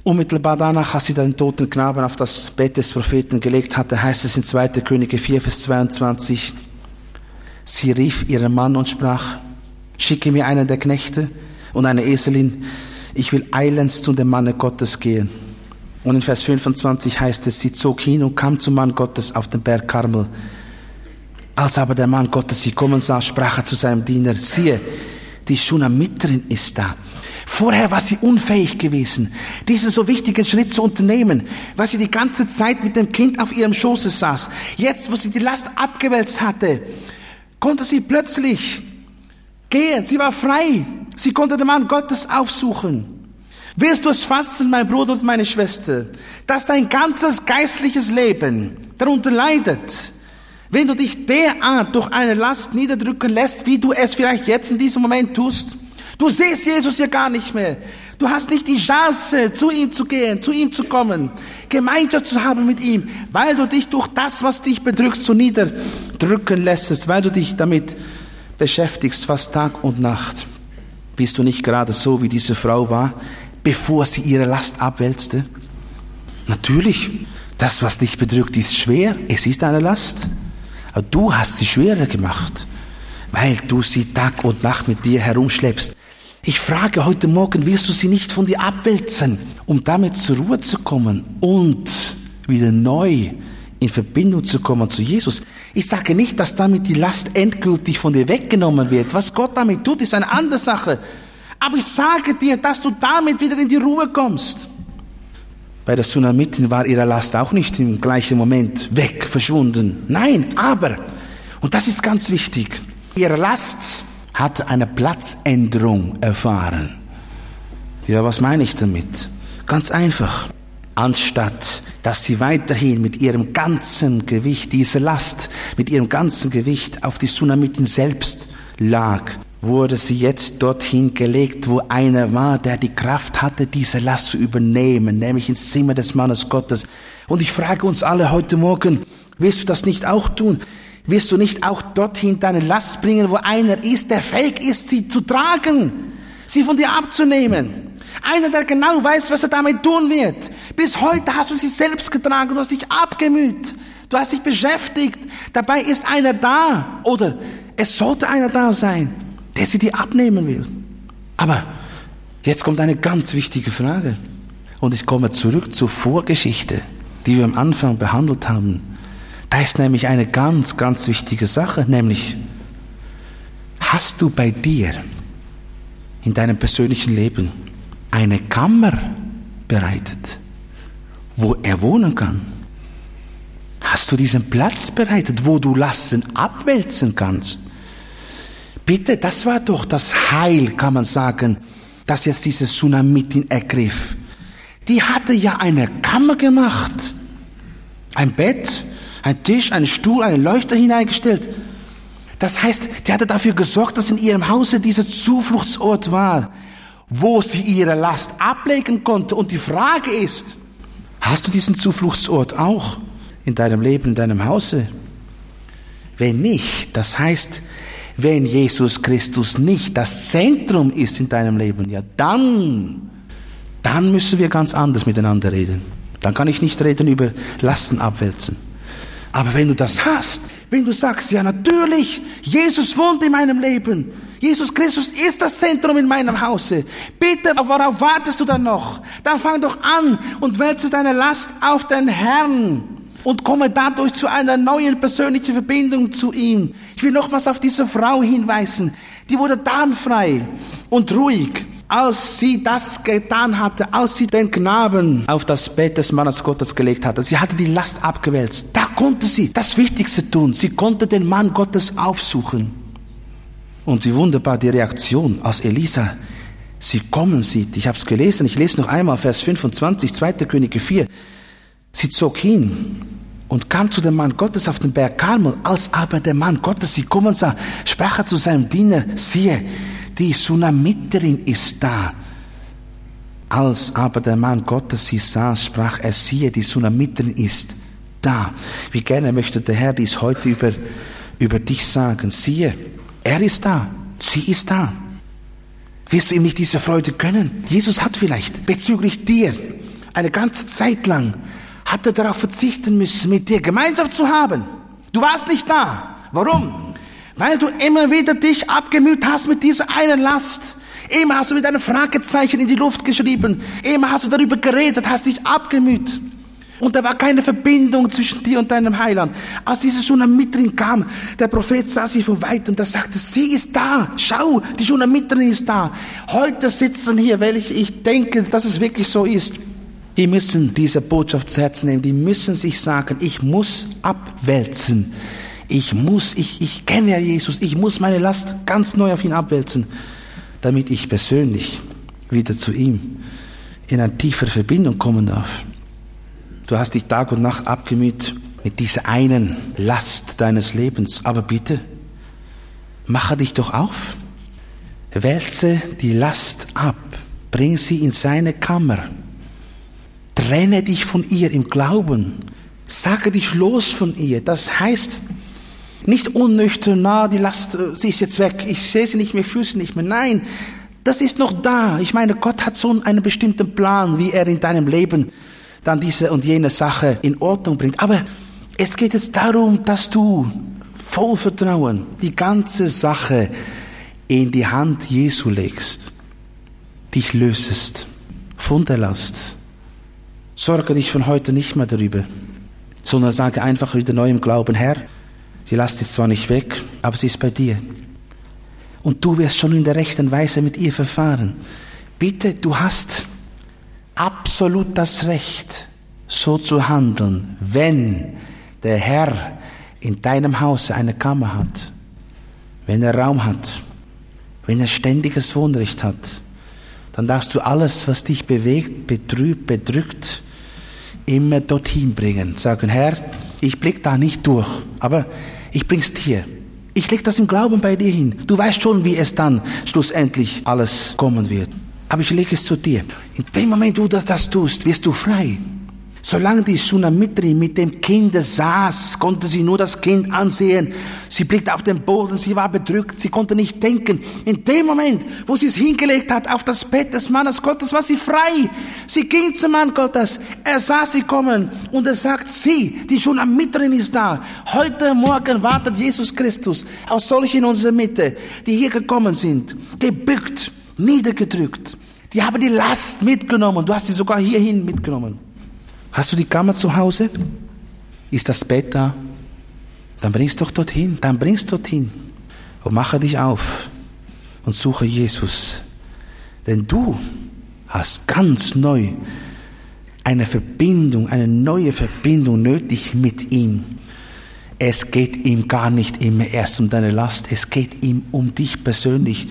Unmittelbar danach, als sie den toten Knaben auf das Bett des Propheten gelegt hatte, heißt es in 2. Könige 4, Vers 22, sie rief ihren Mann und sprach, schicke mir einen der Knechte und eine Eselin, ich will eilends zu dem Manne Gottes gehen. Und in Vers 25 heißt es, sie zog hin und kam zum Mann Gottes auf den Berg Karmel. Als aber der Mann Gottes sie kommen sah, sprach er zu seinem Diener, siehe, die Schunamiterin ist da. Vorher war sie unfähig gewesen, diesen so wichtigen Schritt zu unternehmen, weil sie die ganze Zeit mit dem Kind auf ihrem Schoße saß. Jetzt, wo sie die Last abgewälzt hatte, konnte sie plötzlich gehen. Sie war frei. Sie konnte den Mann Gottes aufsuchen. Willst du es fassen, mein Bruder und meine Schwester, dass dein ganzes geistliches Leben darunter leidet, wenn du dich derart durch eine Last niederdrücken lässt, wie du es vielleicht jetzt in diesem Moment tust? Du siehst Jesus ja gar nicht mehr. Du hast nicht die Chance, zu ihm zu gehen, zu ihm zu kommen, Gemeinschaft zu haben mit ihm, weil du dich durch das, was dich bedrückt, so niederdrücken lässt, weil du dich damit beschäftigst, fast Tag und Nacht. Bist du nicht gerade so, wie diese Frau war, bevor sie ihre Last abwälzte? Natürlich, das, was dich bedrückt, ist schwer. Es ist eine Last. Aber du hast sie schwerer gemacht, weil du sie Tag und Nacht mit dir herumschleppst. Ich frage heute Morgen, wirst du sie nicht von dir abwälzen, um damit zur Ruhe zu kommen und wieder neu in Verbindung zu kommen zu Jesus? Ich sage nicht, dass damit die Last endgültig von dir weggenommen wird. Was Gott damit tut, ist eine andere Sache. Aber ich sage dir, dass du damit wieder in die Ruhe kommst. Bei der Tsunamitin war ihre Last auch nicht im gleichen Moment weg, verschwunden. Nein, aber, und das ist ganz wichtig, ihre Last hat eine Platzänderung erfahren. Ja, was meine ich damit? Ganz einfach. Anstatt dass sie weiterhin mit ihrem ganzen Gewicht, diese Last, mit ihrem ganzen Gewicht auf die Tsunamitin selbst lag, wurde sie jetzt dorthin gelegt, wo einer war, der die Kraft hatte, diese Last zu übernehmen, nämlich ins Zimmer des Mannes Gottes. Und ich frage uns alle heute Morgen, wirst du das nicht auch tun? Wirst du nicht auch dorthin deine Last bringen, wo einer ist, der fähig ist, sie zu tragen, sie von dir abzunehmen? Einer, der genau weiß, was er damit tun wird. Bis heute hast du sie selbst getragen, du hast dich abgemüht, du hast dich beschäftigt. Dabei ist einer da oder es sollte einer da sein, der sie dir abnehmen will. Aber jetzt kommt eine ganz wichtige Frage. Und ich komme zurück zur Vorgeschichte, die wir am Anfang behandelt haben. Da ist nämlich eine ganz, ganz wichtige Sache, nämlich hast du bei dir in deinem persönlichen Leben eine Kammer bereitet, wo er wohnen kann? Hast du diesen Platz bereitet, wo du Lasten abwälzen kannst? Bitte, das war doch das Heil, kann man sagen, das jetzt dieses Tsunamitin ergriff. Die hatte ja eine Kammer gemacht, ein Bett, ein Tisch, einen Stuhl, einen Leuchter hineingestellt. Das heißt, die hatte dafür gesorgt, dass in ihrem Hause dieser Zufluchtsort war, wo sie ihre Last ablegen konnte. Und die Frage ist, hast du diesen Zufluchtsort auch in deinem Leben, in deinem Hause? Wenn nicht, das heißt, wenn Jesus Christus nicht das Zentrum ist in deinem Leben, ja dann, dann müssen wir ganz anders miteinander reden. Dann kann ich nicht reden über Lasten abwälzen. Aber wenn du das hast, wenn du sagst, ja natürlich, Jesus wohnt in meinem Leben, Jesus Christus ist das Zentrum in meinem Hause, bitte, worauf wartest du dann noch? Dann fang doch an und wälze deine Last auf den Herrn und komme dadurch zu einer neuen persönlichen Verbindung zu ihm. Ich will nochmals auf diese Frau hinweisen. Die wurde dann frei und ruhig als sie das getan hatte, als sie den Knaben auf das Bett des Mannes Gottes gelegt hatte, sie hatte die Last abgewälzt, da konnte sie das Wichtigste tun. Sie konnte den Mann Gottes aufsuchen. Und wie wunderbar die Reaktion, als Elisa sie kommen sieht. Ich habe es gelesen, ich lese noch einmal Vers 25, 2. Könige 4. Sie zog hin und kam zu dem Mann Gottes auf den Berg Karmel. Als aber der Mann Gottes sie kommen sah, sprach er zu seinem Diener, siehe, die Sunamiterin ist da. Als aber der Mann Gottes sie sah, sprach er, siehe, die Sunamiterin ist da. Wie gerne möchte der Herr dies heute über, über dich sagen. Siehe, er ist da, sie ist da. Wirst du ihm nicht diese Freude gönnen? Jesus hat vielleicht bezüglich dir eine ganze Zeit lang hat er darauf verzichten müssen, mit dir Gemeinschaft zu haben. Du warst nicht da. Warum? Weil du immer wieder dich abgemüht hast mit dieser einen Last. Immer hast du mit einem Fragezeichen in die Luft geschrieben. Immer hast du darüber geredet, hast dich abgemüht. Und da war keine Verbindung zwischen dir und deinem Heiland. Als diese Schunamitrin kam, der Prophet sah sie von weitem und er sagte, sie ist da. Schau, die Schunamitrin ist da. Heute sitzen hier, weil ich, ich denke, dass es wirklich so ist. Die müssen diese Botschaft zu Herzen nehmen. Die müssen sich sagen, ich muss abwälzen. Ich muss, ich, ich kenne ja Jesus. Ich muss meine Last ganz neu auf ihn abwälzen, damit ich persönlich wieder zu ihm in eine tiefere Verbindung kommen darf. Du hast dich Tag und Nacht abgemüht mit dieser einen Last deines Lebens. Aber bitte, mache dich doch auf. Wälze die Last ab. Bring sie in seine Kammer. Trenne dich von ihr im Glauben. Sage dich los von ihr. Das heißt, nicht unnüchtern, na, die Last, äh, sie ist jetzt weg. Ich sehe sie nicht mehr, fühle sie nicht mehr. Nein, das ist noch da. Ich meine, Gott hat so einen bestimmten Plan, wie er in deinem Leben dann diese und jene Sache in Ordnung bringt. Aber es geht jetzt darum, dass du voll Vertrauen die ganze Sache in die Hand Jesu legst, dich lösest von der Last. Sorge dich von heute nicht mehr darüber, sondern sage einfach wieder neu im Glauben, Herr, die Last ist zwar nicht weg, aber sie ist bei dir und du wirst schon in der rechten Weise mit ihr verfahren. Bitte, du hast absolut das Recht, so zu handeln, wenn der Herr in deinem Hause eine Kammer hat, wenn er Raum hat, wenn er ständiges Wohnrecht hat, dann darfst du alles, was dich bewegt, betrübt, bedrückt, immer dorthin bringen. Sagen, Herr, ich blick da nicht durch, aber ich bring's dir. Ich lege das im Glauben bei dir hin. Du weißt schon, wie es dann schlussendlich alles kommen wird. Aber ich lege es zu dir. In dem Moment, wo du das, das tust, wirst du frei. Solange die Sunamitri mit dem Kind saß, konnte sie nur das Kind ansehen. Sie blickte auf den Boden, sie war bedrückt, sie konnte nicht denken. In dem Moment, wo sie es hingelegt hat auf das Bett des Mannes Gottes, war sie frei. Sie ging zum Mann Gottes, er sah sie kommen und er sagt, sie, die Sunamitrin ist da. Heute Morgen wartet Jesus Christus aus solchen in unserer Mitte, die hier gekommen sind, gebückt, niedergedrückt. Die haben die Last mitgenommen. Du hast sie sogar hierhin mitgenommen. Hast du die Kammer zu Hause? Ist das Bett da? Dann bringst doch dorthin, dann bringst dorthin und mache dich auf und suche Jesus. Denn du hast ganz neu eine Verbindung, eine neue Verbindung nötig mit ihm. Es geht ihm gar nicht immer erst um deine Last, es geht ihm um dich persönlich.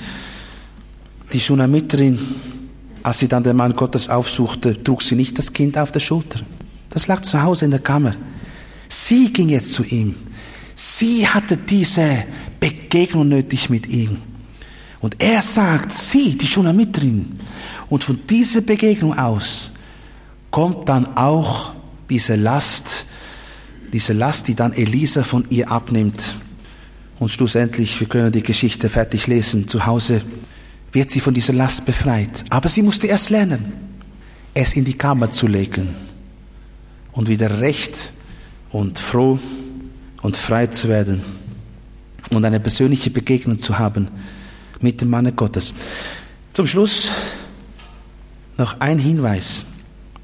Die Schunamiterin als sie dann den Mann Gottes aufsuchte, trug sie nicht das Kind auf der Schulter. Das lag zu Hause in der Kammer. Sie ging jetzt zu ihm. Sie hatte diese Begegnung nötig mit ihm. Und er sagt, sie, die Schunamitrin. Und von dieser Begegnung aus kommt dann auch diese Last, diese Last, die dann Elisa von ihr abnimmt. Und schlussendlich, wir können die Geschichte fertig lesen, zu Hause wird sie von dieser Last befreit. Aber sie musste erst lernen, es in die Kammer zu legen und wieder recht und froh und frei zu werden und eine persönliche Begegnung zu haben mit dem Manne Gottes. Zum Schluss noch ein Hinweis.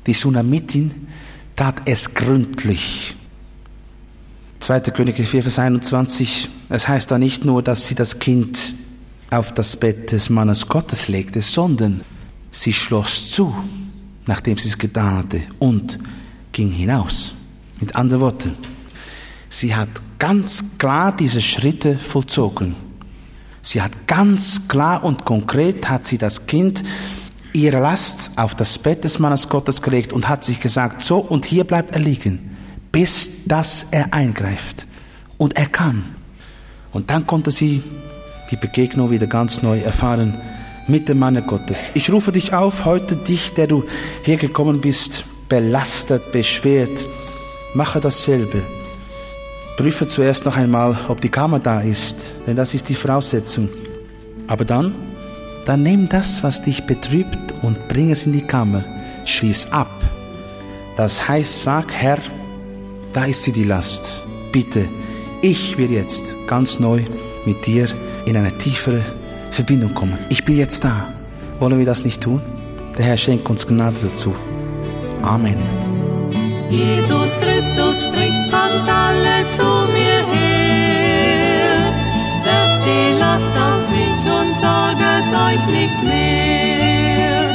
Die Sunamitin tat es gründlich. 2. Könige 4, Vers 21. Es heißt da nicht nur, dass sie das Kind auf das Bett des Mannes Gottes legte, sondern sie schloss zu, nachdem sie es getan hatte, und ging hinaus. Mit anderen Worten, sie hat ganz klar diese Schritte vollzogen. Sie hat ganz klar und konkret hat sie das Kind ihre Last auf das Bett des Mannes Gottes gelegt und hat sich gesagt, so und hier bleibt er liegen, bis dass er eingreift. Und er kam. Und dann konnte sie die Begegnung wieder ganz neu erfahren mit dem Manne Gottes. Ich rufe dich auf, heute dich, der du hier gekommen bist, belastet, beschwert, mache dasselbe. Prüfe zuerst noch einmal, ob die Kammer da ist, denn das ist die Voraussetzung. Aber dann, dann nimm das, was dich betrübt und bring es in die Kammer. Schließ ab. Das heißt, sag, Herr, da ist sie die Last. Bitte, ich will jetzt ganz neu mit dir in eine tiefere Verbindung kommen. Ich bin jetzt da. Wollen wir das nicht tun? Der Herr schenkt uns Gnade dazu. Amen. Jesus Christus spricht, kommt alle zu mir her. Werft die Last auf mich und sorget euch nicht mehr.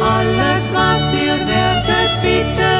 Alles, was ihr werdet, bitten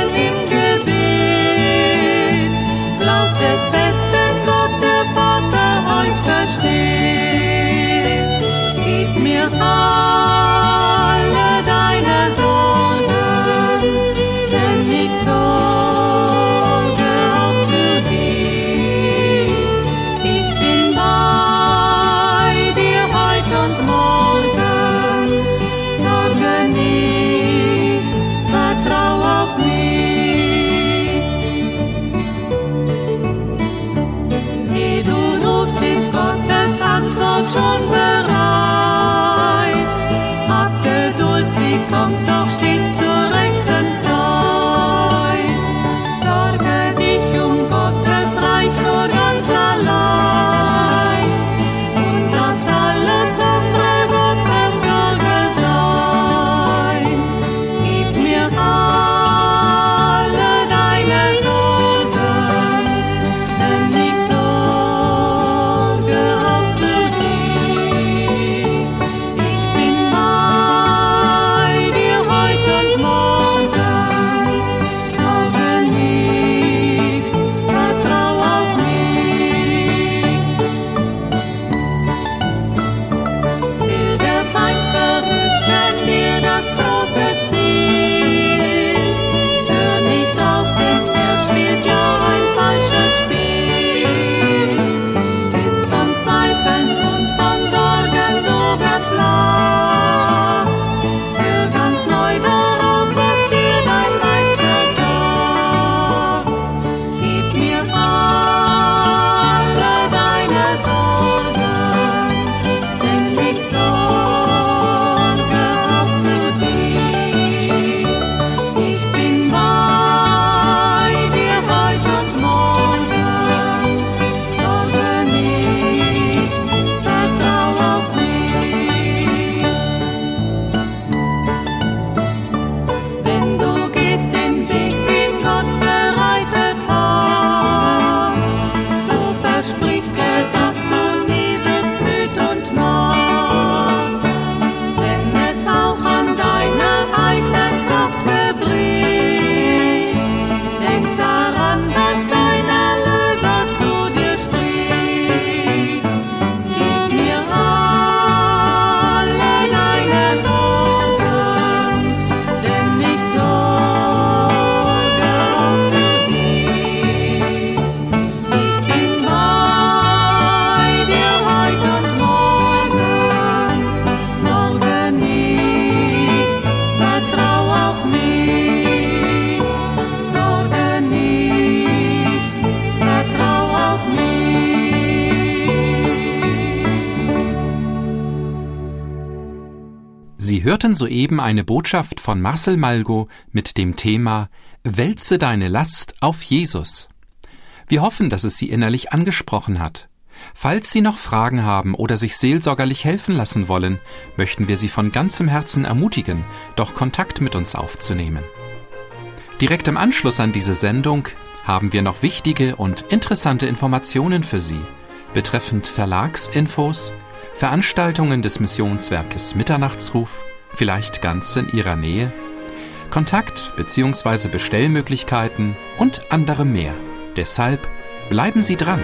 hörten soeben eine Botschaft von Marcel Malgo mit dem Thema Wälze deine Last auf Jesus. Wir hoffen, dass es Sie innerlich angesprochen hat. Falls Sie noch Fragen haben oder sich seelsorgerlich helfen lassen wollen, möchten wir Sie von ganzem Herzen ermutigen, doch Kontakt mit uns aufzunehmen. Direkt im Anschluss an diese Sendung haben wir noch wichtige und interessante Informationen für Sie betreffend Verlagsinfos, Veranstaltungen des Missionswerkes Mitternachtsruf, vielleicht ganz in Ihrer Nähe, Kontakt bzw. Bestellmöglichkeiten und anderem mehr. Deshalb bleiben Sie dran.